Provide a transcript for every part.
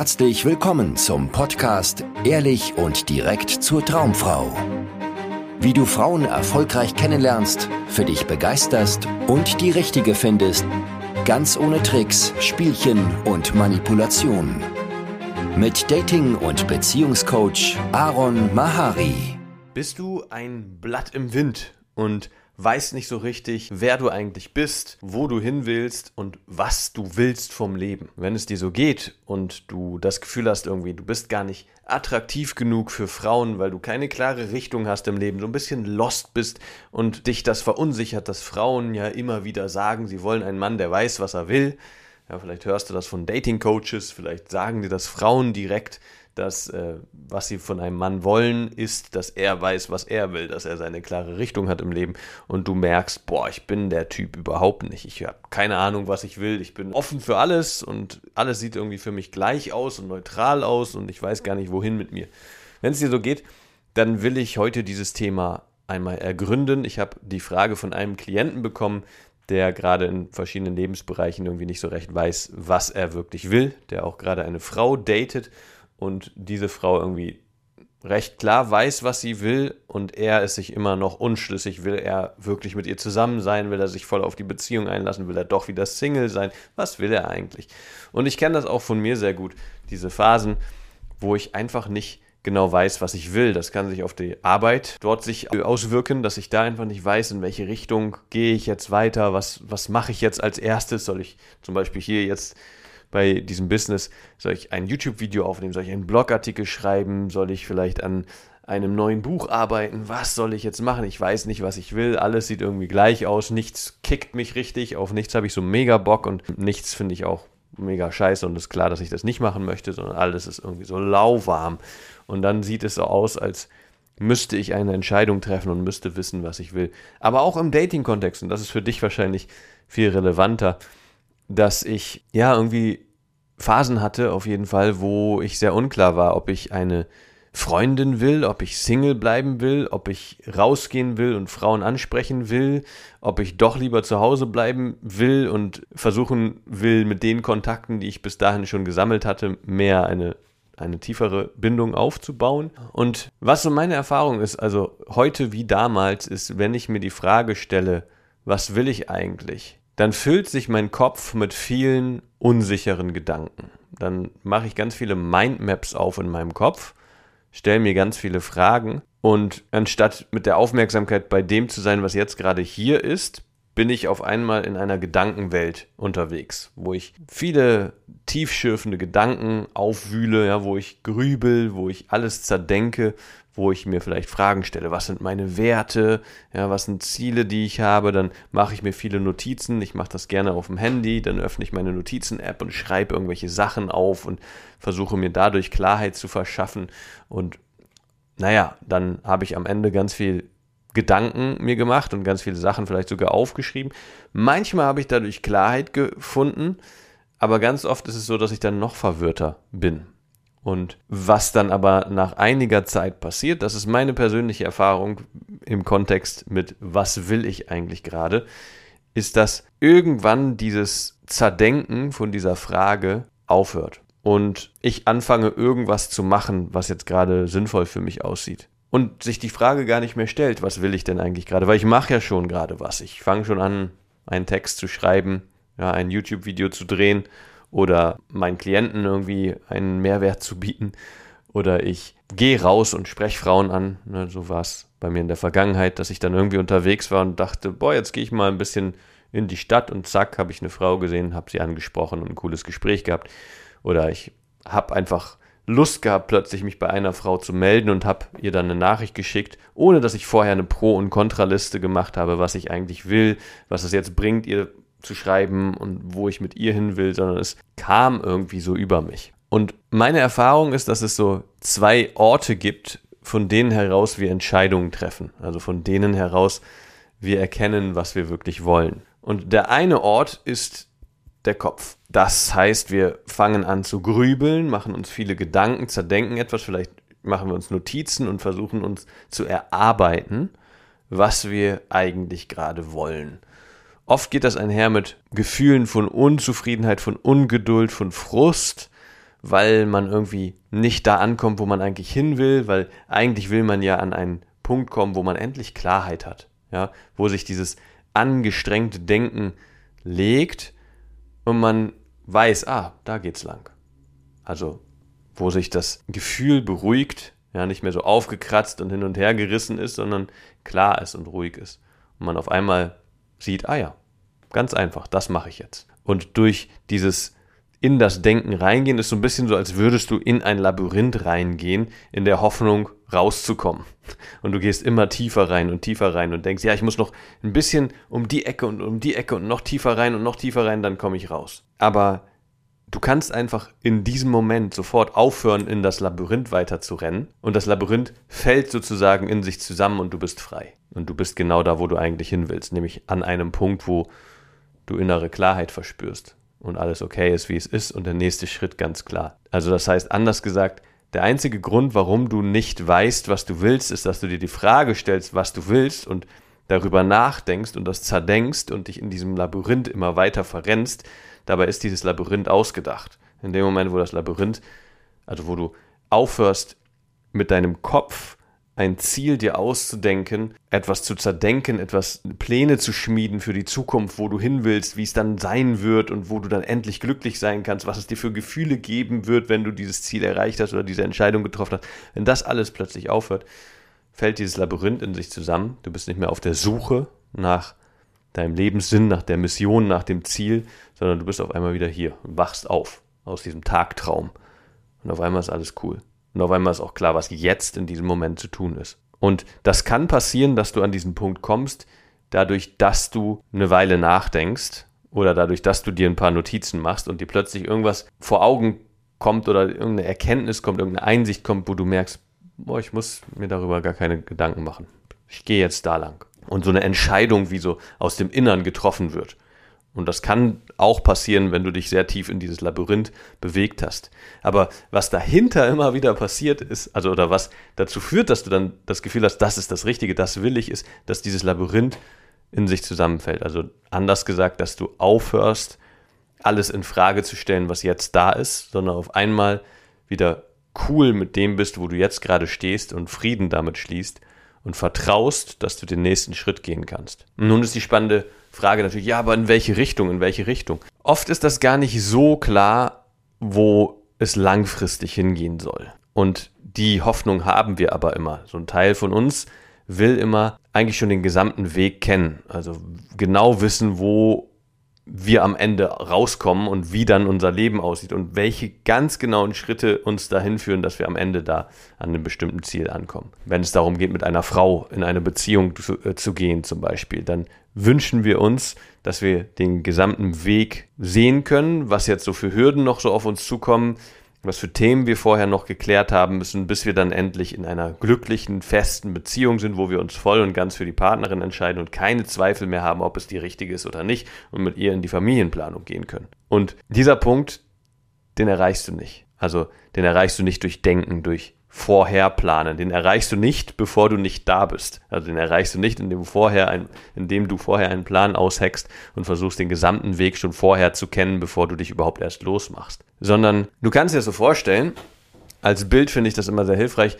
herzlich willkommen zum Podcast Ehrlich und direkt zur Traumfrau. Wie du Frauen erfolgreich kennenlernst, für dich begeisterst und die richtige findest, ganz ohne Tricks, Spielchen und Manipulation. Mit Dating- und Beziehungscoach Aaron Mahari. Bist du ein Blatt im Wind und weißt nicht so richtig, wer du eigentlich bist, wo du hin willst und was du willst vom Leben. Wenn es dir so geht und du das Gefühl hast, irgendwie, du bist gar nicht attraktiv genug für Frauen, weil du keine klare Richtung hast im Leben, so ein bisschen lost bist und dich das verunsichert, dass Frauen ja immer wieder sagen, sie wollen einen Mann, der weiß, was er will. Ja, vielleicht hörst du das von Dating Coaches, vielleicht sagen dir das Frauen direkt, dass äh, was sie von einem Mann wollen, ist, dass er weiß, was er will, dass er seine klare Richtung hat im Leben und du merkst, boah, ich bin der Typ überhaupt nicht. Ich habe keine Ahnung, was ich will. Ich bin offen für alles und alles sieht irgendwie für mich gleich aus und neutral aus und ich weiß gar nicht, wohin mit mir. Wenn es dir so geht, dann will ich heute dieses Thema einmal ergründen. Ich habe die Frage von einem Klienten bekommen, der gerade in verschiedenen Lebensbereichen irgendwie nicht so recht weiß, was er wirklich will, der auch gerade eine Frau datet und diese Frau irgendwie recht klar weiß, was sie will und er ist sich immer noch unschlüssig. Will er wirklich mit ihr zusammen sein? Will er sich voll auf die Beziehung einlassen? Will er doch wieder Single sein? Was will er eigentlich? Und ich kenne das auch von mir sehr gut, diese Phasen, wo ich einfach nicht genau weiß, was ich will. Das kann sich auf die Arbeit dort sich auswirken, dass ich da einfach nicht weiß, in welche Richtung gehe ich jetzt weiter, was, was mache ich jetzt als erstes. Soll ich zum Beispiel hier jetzt bei diesem Business? Soll ich ein YouTube-Video aufnehmen? Soll ich einen Blogartikel schreiben? Soll ich vielleicht an einem neuen Buch arbeiten? Was soll ich jetzt machen? Ich weiß nicht, was ich will. Alles sieht irgendwie gleich aus. Nichts kickt mich richtig. Auf nichts habe ich so mega Bock und nichts finde ich auch mega scheiße und ist klar, dass ich das nicht machen möchte, sondern alles ist irgendwie so lauwarm. Und dann sieht es so aus, als müsste ich eine Entscheidung treffen und müsste wissen, was ich will. Aber auch im Dating-Kontext, und das ist für dich wahrscheinlich viel relevanter, dass ich ja irgendwie Phasen hatte, auf jeden Fall, wo ich sehr unklar war, ob ich eine Freundin will, ob ich Single bleiben will, ob ich rausgehen will und Frauen ansprechen will, ob ich doch lieber zu Hause bleiben will und versuchen will, mit den Kontakten, die ich bis dahin schon gesammelt hatte, mehr eine, eine tiefere Bindung aufzubauen. Und was so meine Erfahrung ist, also heute wie damals, ist, wenn ich mir die Frage stelle, was will ich eigentlich? Dann füllt sich mein Kopf mit vielen unsicheren Gedanken. Dann mache ich ganz viele Mindmaps auf in meinem Kopf, stelle mir ganz viele Fragen und anstatt mit der Aufmerksamkeit bei dem zu sein, was jetzt gerade hier ist, bin ich auf einmal in einer Gedankenwelt unterwegs, wo ich viele tiefschürfende Gedanken aufwühle, ja, wo ich grübel, wo ich alles zerdenke, wo ich mir vielleicht Fragen stelle, was sind meine Werte, ja, was sind Ziele, die ich habe, dann mache ich mir viele Notizen, ich mache das gerne auf dem Handy, dann öffne ich meine Notizen-App und schreibe irgendwelche Sachen auf und versuche mir dadurch Klarheit zu verschaffen. Und naja, dann habe ich am Ende ganz viel Gedanken mir gemacht und ganz viele Sachen vielleicht sogar aufgeschrieben. Manchmal habe ich dadurch Klarheit gefunden, aber ganz oft ist es so, dass ich dann noch verwirrter bin. Und was dann aber nach einiger Zeit passiert, das ist meine persönliche Erfahrung im Kontext mit, was will ich eigentlich gerade, ist, dass irgendwann dieses Zerdenken von dieser Frage aufhört und ich anfange irgendwas zu machen, was jetzt gerade sinnvoll für mich aussieht. Und sich die Frage gar nicht mehr stellt, was will ich denn eigentlich gerade, weil ich mache ja schon gerade was. Ich fange schon an, einen Text zu schreiben, ja, ein YouTube-Video zu drehen oder meinen Klienten irgendwie einen Mehrwert zu bieten oder ich gehe raus und spreche Frauen an. Ne, so war es bei mir in der Vergangenheit, dass ich dann irgendwie unterwegs war und dachte, boah, jetzt gehe ich mal ein bisschen in die Stadt und zack, habe ich eine Frau gesehen, habe sie angesprochen und ein cooles Gespräch gehabt. Oder ich habe einfach Lust gehabt, plötzlich mich bei einer Frau zu melden und habe ihr dann eine Nachricht geschickt, ohne dass ich vorher eine Pro- und Kontraliste gemacht habe, was ich eigentlich will, was es jetzt bringt, ihr zu schreiben und wo ich mit ihr hin will, sondern es kam irgendwie so über mich. Und meine Erfahrung ist, dass es so zwei Orte gibt, von denen heraus wir Entscheidungen treffen. Also von denen heraus wir erkennen, was wir wirklich wollen. Und der eine Ort ist der Kopf. Das heißt, wir fangen an zu grübeln, machen uns viele Gedanken, zerdenken etwas, vielleicht machen wir uns Notizen und versuchen uns zu erarbeiten, was wir eigentlich gerade wollen. Oft geht das einher mit Gefühlen von Unzufriedenheit, von Ungeduld, von Frust, weil man irgendwie nicht da ankommt, wo man eigentlich hin will, weil eigentlich will man ja an einen Punkt kommen, wo man endlich Klarheit hat, ja, wo sich dieses angestrengte Denken legt und man weiß, ah, da geht's lang. Also, wo sich das Gefühl beruhigt, ja, nicht mehr so aufgekratzt und hin und her gerissen ist, sondern klar ist und ruhig ist. Und man auf einmal sieht, ah ja, ganz einfach, das mache ich jetzt. Und durch dieses in das Denken reingehen ist so ein bisschen so, als würdest du in ein Labyrinth reingehen, in der Hoffnung rauszukommen. Und du gehst immer tiefer rein und tiefer rein und denkst, ja, ich muss noch ein bisschen um die Ecke und um die Ecke und noch tiefer rein und noch tiefer rein, dann komme ich raus. Aber du kannst einfach in diesem Moment sofort aufhören, in das Labyrinth weiter zu rennen und das Labyrinth fällt sozusagen in sich zusammen und du bist frei. Und du bist genau da, wo du eigentlich hin willst, nämlich an einem Punkt, wo du innere Klarheit verspürst und alles okay ist, wie es ist und der nächste Schritt ganz klar. Also das heißt, anders gesagt, der einzige Grund, warum du nicht weißt, was du willst, ist, dass du dir die Frage stellst, was du willst und darüber nachdenkst und das zerdenkst und dich in diesem Labyrinth immer weiter verrennst, Dabei ist dieses Labyrinth ausgedacht. In dem Moment, wo das Labyrinth, also wo du aufhörst, mit deinem Kopf ein Ziel dir auszudenken, etwas zu zerdenken, etwas Pläne zu schmieden für die Zukunft, wo du hin willst, wie es dann sein wird und wo du dann endlich glücklich sein kannst, was es dir für Gefühle geben wird, wenn du dieses Ziel erreicht hast oder diese Entscheidung getroffen hast. Wenn das alles plötzlich aufhört, fällt dieses Labyrinth in sich zusammen. Du bist nicht mehr auf der Suche nach deinem Lebenssinn, nach der Mission, nach dem Ziel, sondern du bist auf einmal wieder hier und wachst auf aus diesem Tagtraum. Und auf einmal ist alles cool. Und auf einmal ist auch klar, was jetzt in diesem Moment zu tun ist. Und das kann passieren, dass du an diesen Punkt kommst, dadurch, dass du eine Weile nachdenkst oder dadurch, dass du dir ein paar Notizen machst und dir plötzlich irgendwas vor Augen kommt oder irgendeine Erkenntnis kommt, irgendeine Einsicht kommt, wo du merkst, boah, ich muss mir darüber gar keine Gedanken machen. Ich gehe jetzt da lang und so eine Entscheidung wie so aus dem Innern getroffen wird. Und das kann auch passieren, wenn du dich sehr tief in dieses Labyrinth bewegt hast. Aber was dahinter immer wieder passiert ist, also oder was dazu führt, dass du dann das Gefühl hast, das ist das Richtige, das will ich, ist, dass dieses Labyrinth in sich zusammenfällt. Also anders gesagt, dass du aufhörst, alles in Frage zu stellen, was jetzt da ist, sondern auf einmal wieder cool mit dem bist, wo du jetzt gerade stehst und Frieden damit schließt und vertraust, dass du den nächsten Schritt gehen kannst. Nun ist die spannende Frage natürlich, ja, aber in welche Richtung, in welche Richtung? Oft ist das gar nicht so klar, wo es langfristig hingehen soll. Und die Hoffnung haben wir aber immer. So ein Teil von uns will immer eigentlich schon den gesamten Weg kennen. Also genau wissen, wo wir am Ende rauskommen und wie dann unser Leben aussieht und welche ganz genauen Schritte uns dahin führen, dass wir am Ende da an einem bestimmten Ziel ankommen. Wenn es darum geht, mit einer Frau in eine Beziehung zu, äh, zu gehen zum Beispiel, dann wünschen wir uns, dass wir den gesamten Weg sehen können, was jetzt so für Hürden noch so auf uns zukommen, was für Themen wir vorher noch geklärt haben müssen, bis wir dann endlich in einer glücklichen, festen Beziehung sind, wo wir uns voll und ganz für die Partnerin entscheiden und keine Zweifel mehr haben, ob es die richtige ist oder nicht und mit ihr in die Familienplanung gehen können. Und dieser Punkt, den erreichst du nicht. Also den erreichst du nicht durch Denken, durch Vorherplanen. Den erreichst du nicht, bevor du nicht da bist. Also den erreichst du nicht, indem, vorher ein, indem du vorher einen Plan aushackst und versuchst, den gesamten Weg schon vorher zu kennen, bevor du dich überhaupt erst losmachst. Sondern du kannst dir das so vorstellen, als Bild finde ich das immer sehr hilfreich,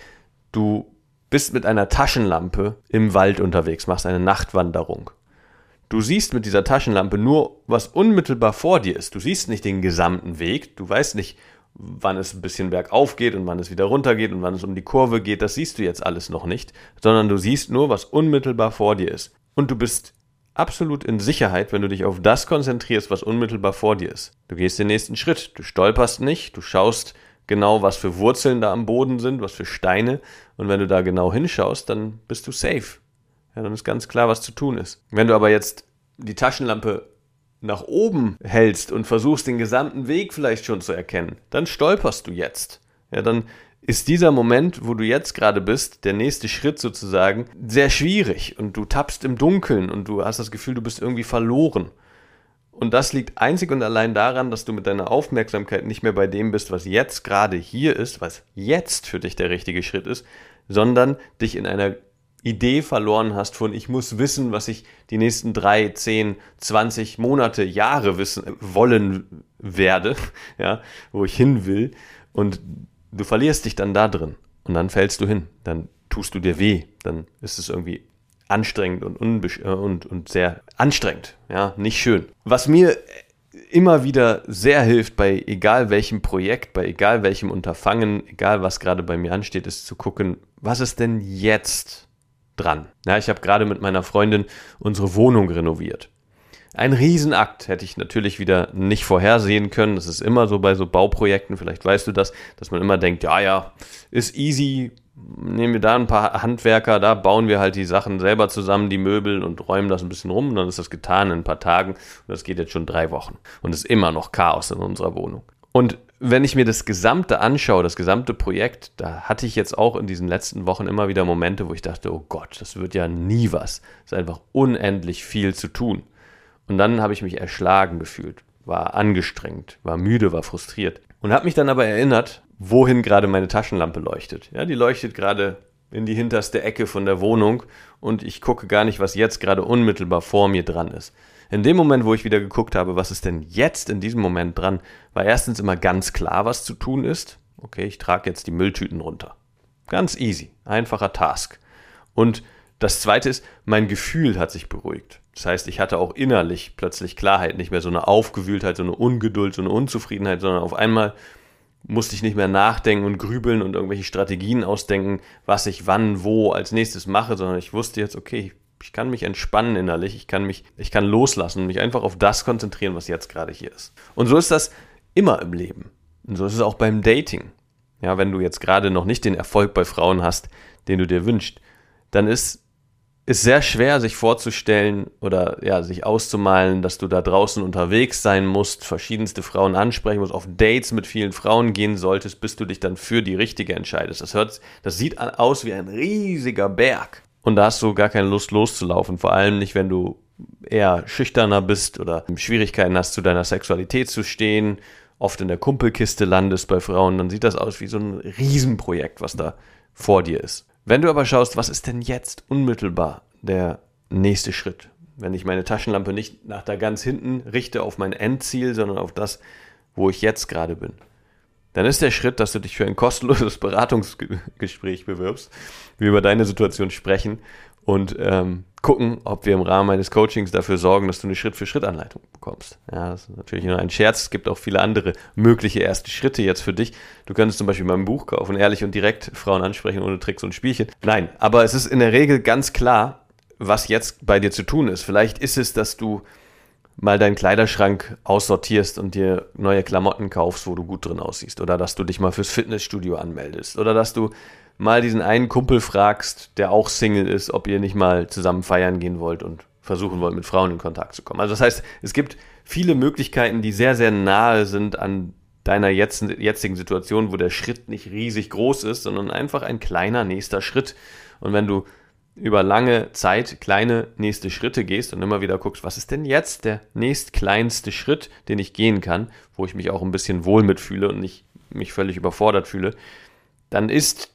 du bist mit einer Taschenlampe im Wald unterwegs, machst eine Nachtwanderung. Du siehst mit dieser Taschenlampe nur, was unmittelbar vor dir ist. Du siehst nicht den gesamten Weg, du weißt nicht, wann es ein bisschen bergauf geht und wann es wieder runter geht und wann es um die Kurve geht, das siehst du jetzt alles noch nicht, sondern du siehst nur, was unmittelbar vor dir ist. Und du bist absolut in Sicherheit, wenn du dich auf das konzentrierst, was unmittelbar vor dir ist. Du gehst den nächsten Schritt, du stolperst nicht, du schaust genau, was für Wurzeln da am Boden sind, was für Steine und wenn du da genau hinschaust, dann bist du safe. Ja, dann ist ganz klar, was zu tun ist. Wenn du aber jetzt die Taschenlampe nach oben hältst und versuchst den gesamten Weg vielleicht schon zu erkennen, dann stolperst du jetzt. Ja, dann ist dieser Moment, wo du jetzt gerade bist, der nächste Schritt sozusagen, sehr schwierig und du tappst im Dunkeln und du hast das Gefühl, du bist irgendwie verloren. Und das liegt einzig und allein daran, dass du mit deiner Aufmerksamkeit nicht mehr bei dem bist, was jetzt gerade hier ist, was jetzt für dich der richtige Schritt ist, sondern dich in einer Idee verloren hast von ich muss wissen, was ich die nächsten drei, zehn, zwanzig Monate, Jahre wissen wollen werde, ja, wo ich hin will. Und du verlierst dich dann da drin. Und dann fällst du hin, dann tust du dir weh, dann ist es irgendwie anstrengend und, äh, und, und sehr anstrengend, ja, nicht schön. Was mir immer wieder sehr hilft bei egal welchem Projekt, bei egal welchem Unterfangen, egal was gerade bei mir ansteht, ist zu gucken, was ist denn jetzt dran? Ja, ich habe gerade mit meiner Freundin unsere Wohnung renoviert. Ein Riesenakt hätte ich natürlich wieder nicht vorhersehen können. Das ist immer so bei so Bauprojekten, vielleicht weißt du das, dass man immer denkt, ja, ja, ist easy, nehmen wir da ein paar Handwerker, da bauen wir halt die Sachen selber zusammen, die Möbel und räumen das ein bisschen rum dann ist das getan in ein paar Tagen und das geht jetzt schon drei Wochen und es ist immer noch Chaos in unserer Wohnung. Und wenn ich mir das Gesamte anschaue, das gesamte Projekt, da hatte ich jetzt auch in diesen letzten Wochen immer wieder Momente, wo ich dachte, oh Gott, das wird ja nie was. Es ist einfach unendlich viel zu tun. Und dann habe ich mich erschlagen gefühlt, war angestrengt, war müde, war frustriert. Und habe mich dann aber erinnert, wohin gerade meine Taschenlampe leuchtet. Ja, die leuchtet gerade in die hinterste Ecke von der Wohnung und ich gucke gar nicht, was jetzt gerade unmittelbar vor mir dran ist. In dem Moment, wo ich wieder geguckt habe, was ist denn jetzt in diesem Moment dran, war erstens immer ganz klar, was zu tun ist. Okay, ich trage jetzt die Mülltüten runter. Ganz easy, einfacher Task. Und das zweite ist, mein Gefühl hat sich beruhigt. Das heißt, ich hatte auch innerlich plötzlich Klarheit, nicht mehr so eine Aufgewühltheit, so eine Ungeduld, so eine Unzufriedenheit, sondern auf einmal musste ich nicht mehr nachdenken und grübeln und irgendwelche Strategien ausdenken, was ich wann, wo als nächstes mache, sondern ich wusste jetzt, okay, ich kann mich entspannen innerlich, ich kann mich, ich kann loslassen mich einfach auf das konzentrieren, was jetzt gerade hier ist. Und so ist das immer im Leben. Und so ist es auch beim Dating. Ja, wenn du jetzt gerade noch nicht den Erfolg bei Frauen hast, den du dir wünschst, dann ist ist sehr schwer, sich vorzustellen oder ja, sich auszumalen, dass du da draußen unterwegs sein musst, verschiedenste Frauen ansprechen musst, auf Dates mit vielen Frauen gehen solltest, bis du dich dann für die richtige entscheidest. Das hört, das sieht aus wie ein riesiger Berg. Und da hast du gar keine Lust loszulaufen. Vor allem nicht, wenn du eher schüchterner bist oder Schwierigkeiten hast, zu deiner Sexualität zu stehen, oft in der Kumpelkiste landest bei Frauen, dann sieht das aus wie so ein Riesenprojekt, was da vor dir ist. Wenn du aber schaust, was ist denn jetzt unmittelbar der nächste Schritt? Wenn ich meine Taschenlampe nicht nach da ganz hinten richte auf mein Endziel, sondern auf das, wo ich jetzt gerade bin, dann ist der Schritt, dass du dich für ein kostenloses Beratungsgespräch bewirbst, wir über deine Situation sprechen und ähm, gucken, ob wir im Rahmen eines Coachings dafür sorgen, dass du eine Schritt-für-Schritt-Anleitung bekommst. Ja, das ist natürlich nur ein Scherz. Es gibt auch viele andere mögliche erste Schritte jetzt für dich. Du könntest zum Beispiel mein Buch kaufen, ehrlich und direkt Frauen ansprechen ohne Tricks und Spielchen. Nein, aber es ist in der Regel ganz klar, was jetzt bei dir zu tun ist. Vielleicht ist es, dass du mal deinen Kleiderschrank aussortierst und dir neue Klamotten kaufst, wo du gut drin aussiehst. Oder dass du dich mal fürs Fitnessstudio anmeldest. Oder dass du mal diesen einen Kumpel fragst, der auch Single ist, ob ihr nicht mal zusammen feiern gehen wollt und versuchen wollt, mit Frauen in Kontakt zu kommen. Also das heißt, es gibt viele Möglichkeiten, die sehr, sehr nahe sind an deiner jetzigen Situation, wo der Schritt nicht riesig groß ist, sondern einfach ein kleiner nächster Schritt. Und wenn du über lange Zeit kleine nächste Schritte gehst und immer wieder guckst, was ist denn jetzt der nächstkleinste Schritt, den ich gehen kann, wo ich mich auch ein bisschen wohl mitfühle und nicht mich völlig überfordert fühle, dann ist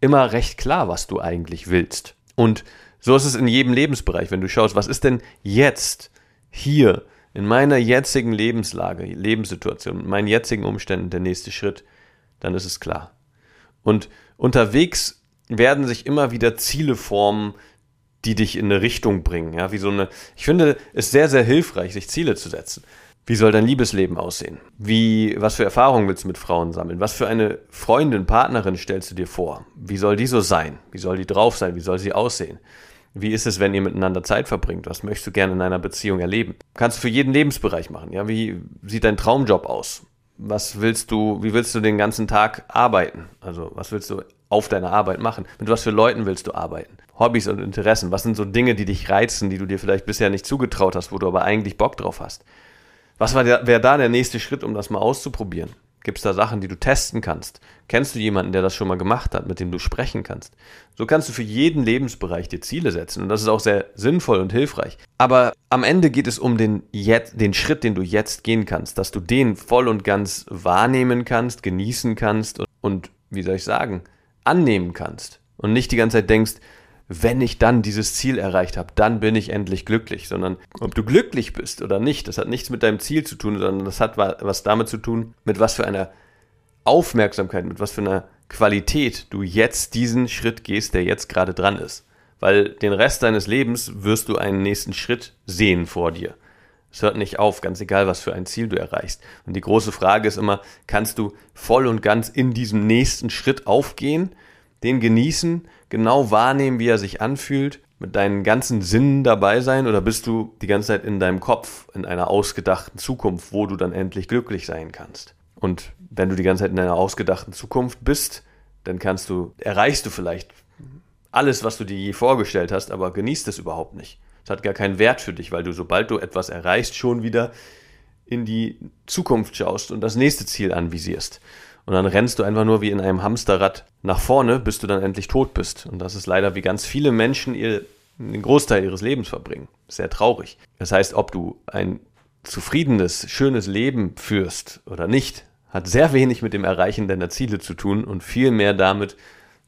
immer recht klar, was du eigentlich willst. Und so ist es in jedem Lebensbereich, wenn du schaust, was ist denn jetzt hier in meiner jetzigen Lebenslage, Lebenssituation, in meinen jetzigen Umständen der nächste Schritt, dann ist es klar. Und unterwegs werden sich immer wieder Ziele formen, die dich in eine Richtung bringen. Ja, wie so eine, ich finde es sehr, sehr hilfreich, sich Ziele zu setzen. Wie soll dein Liebesleben aussehen? Wie, was für Erfahrungen willst du mit Frauen sammeln? Was für eine Freundin, Partnerin stellst du dir vor? Wie soll die so sein? Wie soll die drauf sein? Wie soll sie aussehen? Wie ist es, wenn ihr miteinander Zeit verbringt? Was möchtest du gerne in einer Beziehung erleben? Kannst du für jeden Lebensbereich machen. Ja, wie sieht dein Traumjob aus? Was willst du, wie willst du den ganzen Tag arbeiten? Also, was willst du auf deiner Arbeit machen? Mit was für Leuten willst du arbeiten? Hobbys und Interessen? Was sind so Dinge, die dich reizen, die du dir vielleicht bisher nicht zugetraut hast, wo du aber eigentlich Bock drauf hast? Was wäre da der nächste Schritt, um das mal auszuprobieren? Gibt es da Sachen, die du testen kannst? Kennst du jemanden, der das schon mal gemacht hat, mit dem du sprechen kannst? So kannst du für jeden Lebensbereich dir Ziele setzen und das ist auch sehr sinnvoll und hilfreich. Aber am Ende geht es um den, den Schritt, den du jetzt gehen kannst, dass du den voll und ganz wahrnehmen kannst, genießen kannst und, und wie soll ich sagen, annehmen kannst. Und nicht die ganze Zeit denkst, wenn ich dann dieses Ziel erreicht habe, dann bin ich endlich glücklich, sondern ob du glücklich bist oder nicht, das hat nichts mit deinem Ziel zu tun, sondern das hat was damit zu tun, mit was für einer Aufmerksamkeit, mit was für einer Qualität du jetzt diesen Schritt gehst, der jetzt gerade dran ist. Weil den Rest deines Lebens wirst du einen nächsten Schritt sehen vor dir. Es hört nicht auf, ganz egal, was für ein Ziel du erreichst. Und die große Frage ist immer, kannst du voll und ganz in diesem nächsten Schritt aufgehen, den genießen, genau wahrnehmen, wie er sich anfühlt, mit deinen ganzen Sinnen dabei sein oder bist du die ganze Zeit in deinem Kopf, in einer ausgedachten Zukunft, wo du dann endlich glücklich sein kannst? Und wenn du die ganze Zeit in einer ausgedachten Zukunft bist, dann kannst du, erreichst du vielleicht alles, was du dir je vorgestellt hast, aber genießt es überhaupt nicht. Es hat gar keinen Wert für dich, weil du, sobald du etwas erreichst, schon wieder in die Zukunft schaust und das nächste Ziel anvisierst. Und dann rennst du einfach nur wie in einem Hamsterrad nach vorne, bis du dann endlich tot bist. Und das ist leider, wie ganz viele Menschen ihr, den Großteil ihres Lebens verbringen. Sehr traurig. Das heißt, ob du ein zufriedenes, schönes Leben führst oder nicht, hat sehr wenig mit dem Erreichen deiner Ziele zu tun und viel mehr damit,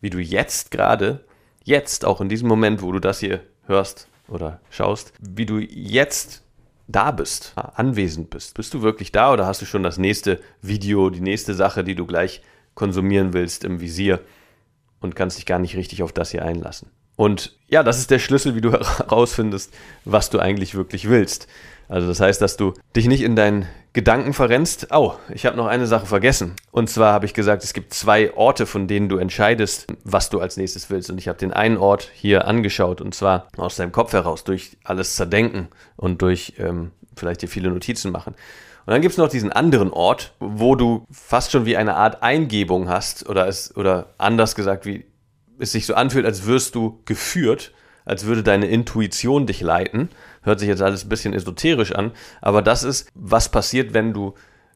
wie du jetzt gerade, jetzt auch in diesem Moment, wo du das hier hörst, oder schaust, wie du jetzt da bist, anwesend bist. Bist du wirklich da oder hast du schon das nächste Video, die nächste Sache, die du gleich konsumieren willst im Visier und kannst dich gar nicht richtig auf das hier einlassen? Und ja, das ist der Schlüssel, wie du herausfindest, was du eigentlich wirklich willst. Also das heißt, dass du dich nicht in deinen Gedanken verrennst. Oh, ich habe noch eine Sache vergessen. Und zwar habe ich gesagt, es gibt zwei Orte, von denen du entscheidest, was du als nächstes willst. Und ich habe den einen Ort hier angeschaut und zwar aus deinem Kopf heraus, durch alles zerdenken und durch ähm, vielleicht dir viele Notizen machen. Und dann gibt es noch diesen anderen Ort, wo du fast schon wie eine Art Eingebung hast oder es oder anders gesagt, wie es sich so anfühlt, als wirst du geführt, als würde deine Intuition dich leiten Hört sich jetzt alles ein bisschen esoterisch an, aber das ist, was passiert, wenn du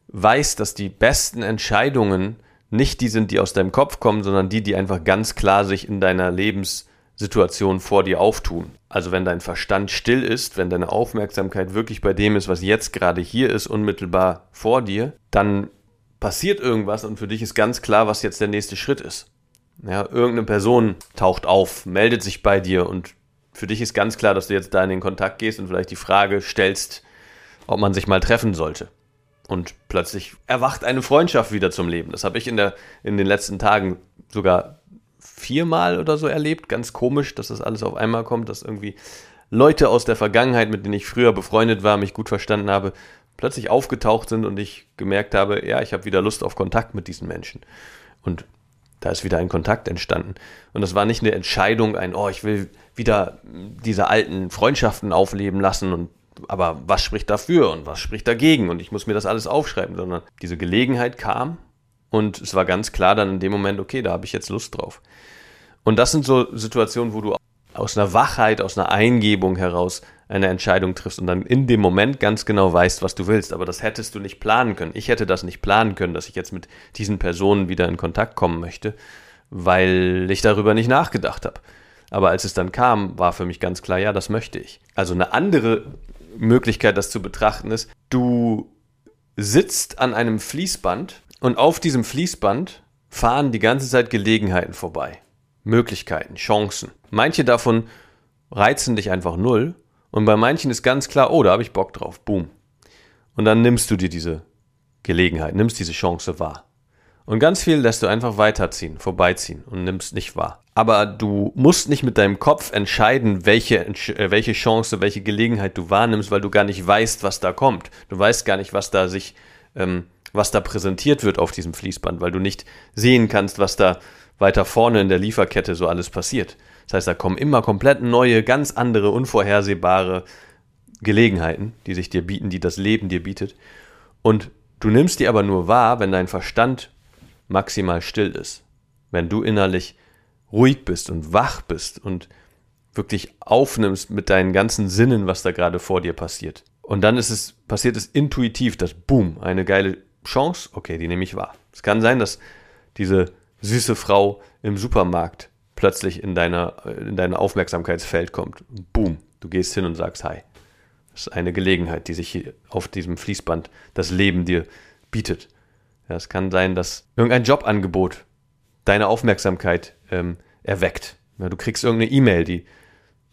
weißt, dass die besten Entscheidungen nicht die sind, die aus deinem Kopf kommen, sondern die, die einfach ganz klar sich in deiner Lebenssituation vor dir auftun. Also wenn dein Verstand still ist, wenn deine Aufmerksamkeit wirklich bei dem ist, was jetzt gerade hier ist, unmittelbar vor dir, dann passiert irgendwas und für dich ist ganz klar, was jetzt der nächste Schritt ist. Ja, irgendeine Person taucht auf, meldet sich bei dir und für dich ist ganz klar, dass du jetzt da in den Kontakt gehst und vielleicht die Frage stellst, ob man sich mal treffen sollte. Und plötzlich erwacht eine Freundschaft wieder zum Leben. Das habe ich in, der, in den letzten Tagen sogar viermal oder so erlebt. Ganz komisch, dass das alles auf einmal kommt, dass irgendwie Leute aus der Vergangenheit, mit denen ich früher befreundet war, mich gut verstanden habe, plötzlich aufgetaucht sind und ich gemerkt habe, ja, ich habe wieder Lust auf Kontakt mit diesen Menschen. Und da ist wieder ein Kontakt entstanden. Und das war nicht eine Entscheidung, ein, oh, ich will wieder diese alten Freundschaften aufleben lassen und aber was spricht dafür und was spricht dagegen und ich muss mir das alles aufschreiben, sondern diese Gelegenheit kam und es war ganz klar dann in dem Moment, okay, da habe ich jetzt Lust drauf. Und das sind so Situationen, wo du aus einer Wachheit, aus einer Eingebung heraus eine Entscheidung triffst und dann in dem Moment ganz genau weißt, was du willst. Aber das hättest du nicht planen können. Ich hätte das nicht planen können, dass ich jetzt mit diesen Personen wieder in Kontakt kommen möchte, weil ich darüber nicht nachgedacht habe. Aber als es dann kam, war für mich ganz klar, ja, das möchte ich. Also eine andere Möglichkeit, das zu betrachten, ist, du sitzt an einem Fließband und auf diesem Fließband fahren die ganze Zeit Gelegenheiten vorbei. Möglichkeiten, Chancen. Manche davon reizen dich einfach null und bei manchen ist ganz klar, oh, da habe ich Bock drauf. Boom. Und dann nimmst du dir diese Gelegenheit, nimmst diese Chance wahr. Und ganz viel lässt du einfach weiterziehen, vorbeiziehen und nimmst nicht wahr. Aber du musst nicht mit deinem Kopf entscheiden, welche, äh, welche Chance, welche Gelegenheit du wahrnimmst, weil du gar nicht weißt, was da kommt. Du weißt gar nicht, was da sich, ähm, was da präsentiert wird auf diesem Fließband, weil du nicht sehen kannst, was da weiter vorne in der Lieferkette so alles passiert. Das heißt, da kommen immer komplett neue, ganz andere, unvorhersehbare Gelegenheiten, die sich dir bieten, die das Leben dir bietet. Und du nimmst die aber nur wahr, wenn dein Verstand maximal still ist. Wenn du innerlich ruhig bist und wach bist und wirklich aufnimmst mit deinen ganzen Sinnen, was da gerade vor dir passiert. Und dann ist es, passiert es intuitiv, dass Boom, eine geile Chance, okay, die nehme ich wahr. Es kann sein, dass diese süße Frau im Supermarkt plötzlich in deiner, in dein Aufmerksamkeitsfeld kommt. Boom, du gehst hin und sagst Hi. Das ist eine Gelegenheit, die sich hier auf diesem Fließband das Leben dir bietet. Ja, es kann sein, dass irgendein Jobangebot deine Aufmerksamkeit ähm, erweckt. Ja, du kriegst irgendeine E-Mail, die,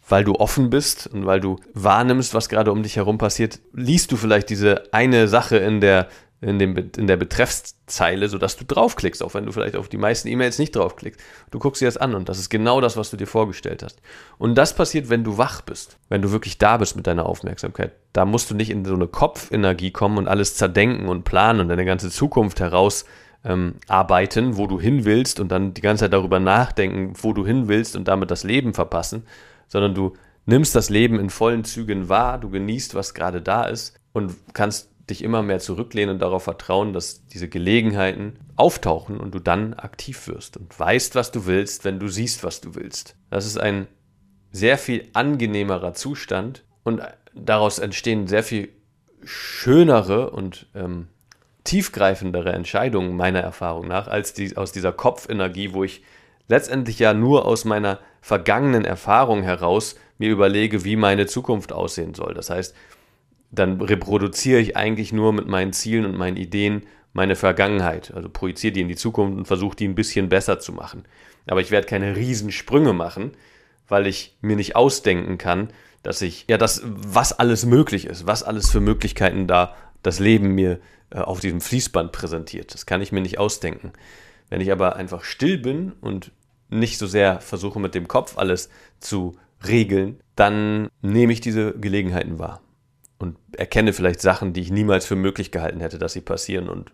weil du offen bist und weil du wahrnimmst, was gerade um dich herum passiert, liest du vielleicht diese eine Sache in der in, dem, in der Betreffszeile, sodass du draufklickst, auch wenn du vielleicht auf die meisten E-Mails nicht draufklickst. Du guckst dir das an und das ist genau das, was du dir vorgestellt hast. Und das passiert, wenn du wach bist, wenn du wirklich da bist mit deiner Aufmerksamkeit. Da musst du nicht in so eine Kopfenergie kommen und alles zerdenken und planen und deine ganze Zukunft heraus ähm, arbeiten, wo du hin willst und dann die ganze Zeit darüber nachdenken, wo du hin willst und damit das Leben verpassen, sondern du nimmst das Leben in vollen Zügen wahr, du genießt, was gerade da ist und kannst dich immer mehr zurücklehnen und darauf vertrauen, dass diese Gelegenheiten auftauchen und du dann aktiv wirst und weißt, was du willst, wenn du siehst, was du willst. Das ist ein sehr viel angenehmerer Zustand und daraus entstehen sehr viel schönere und ähm, tiefgreifendere Entscheidungen meiner Erfahrung nach als die, aus dieser Kopfenergie, wo ich letztendlich ja nur aus meiner vergangenen Erfahrung heraus mir überlege, wie meine Zukunft aussehen soll. Das heißt, dann reproduziere ich eigentlich nur mit meinen Zielen und meinen Ideen meine Vergangenheit. Also projiziere die in die Zukunft und versuche die ein bisschen besser zu machen. Aber ich werde keine Riesensprünge machen, weil ich mir nicht ausdenken kann, dass ich, ja, das, was alles möglich ist, was alles für Möglichkeiten da das Leben mir äh, auf diesem Fließband präsentiert. Das kann ich mir nicht ausdenken. Wenn ich aber einfach still bin und nicht so sehr versuche mit dem Kopf alles zu regeln, dann nehme ich diese Gelegenheiten wahr und erkenne vielleicht Sachen, die ich niemals für möglich gehalten hätte, dass sie passieren und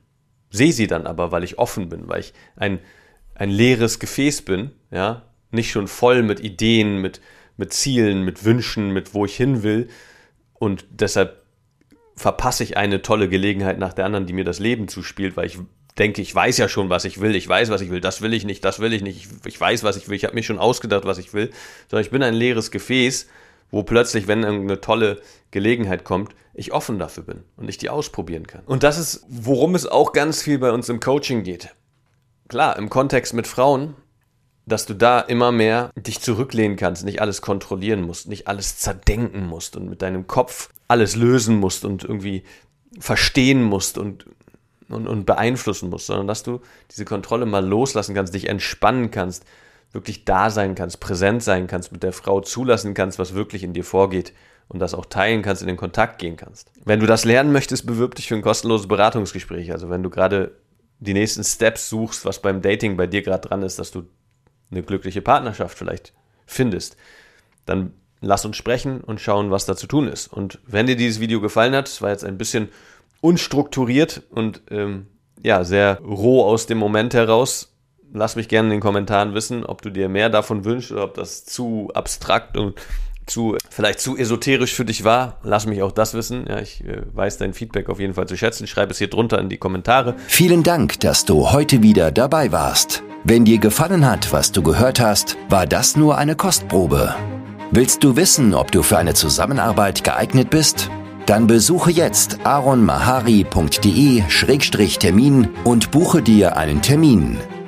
sehe sie dann aber, weil ich offen bin, weil ich ein, ein leeres Gefäß bin, ja, nicht schon voll mit Ideen, mit, mit Zielen, mit Wünschen, mit wo ich hin will. Und deshalb verpasse ich eine tolle Gelegenheit nach der anderen, die mir das Leben zuspielt, weil ich denke, ich weiß ja schon, was ich will, ich weiß, was ich will, das will ich nicht, das will ich nicht, ich, ich weiß, was ich will, ich habe mir schon ausgedacht, was ich will, sondern ich bin ein leeres Gefäß, wo plötzlich, wenn irgendeine tolle Gelegenheit kommt, ich offen dafür bin und ich die ausprobieren kann. Und das ist, worum es auch ganz viel bei uns im Coaching geht. Klar, im Kontext mit Frauen, dass du da immer mehr dich zurücklehnen kannst, nicht alles kontrollieren musst, nicht alles zerdenken musst und mit deinem Kopf alles lösen musst und irgendwie verstehen musst und, und, und beeinflussen musst, sondern dass du diese Kontrolle mal loslassen kannst, dich entspannen kannst, wirklich da sein kannst, präsent sein kannst, mit der Frau zulassen kannst, was wirklich in dir vorgeht und das auch teilen kannst, in den Kontakt gehen kannst. Wenn du das lernen möchtest, bewirb dich für ein kostenloses Beratungsgespräch. Also wenn du gerade die nächsten Steps suchst, was beim Dating bei dir gerade dran ist, dass du eine glückliche Partnerschaft vielleicht findest, dann lass uns sprechen und schauen, was da zu tun ist. Und wenn dir dieses Video gefallen hat, es war jetzt ein bisschen unstrukturiert und ähm, ja, sehr roh aus dem Moment heraus, lass mich gerne in den Kommentaren wissen, ob du dir mehr davon wünschst oder ob das zu abstrakt und zu, vielleicht zu esoterisch für dich war. Lass mich auch das wissen. Ja, ich äh, weiß dein Feedback auf jeden Fall zu schätzen. Schreib es hier drunter in die Kommentare. Vielen Dank, dass du heute wieder dabei warst. Wenn dir gefallen hat, was du gehört hast, war das nur eine Kostprobe. Willst du wissen, ob du für eine Zusammenarbeit geeignet bist? Dann besuche jetzt aronmahari.de-termin und buche dir einen Termin.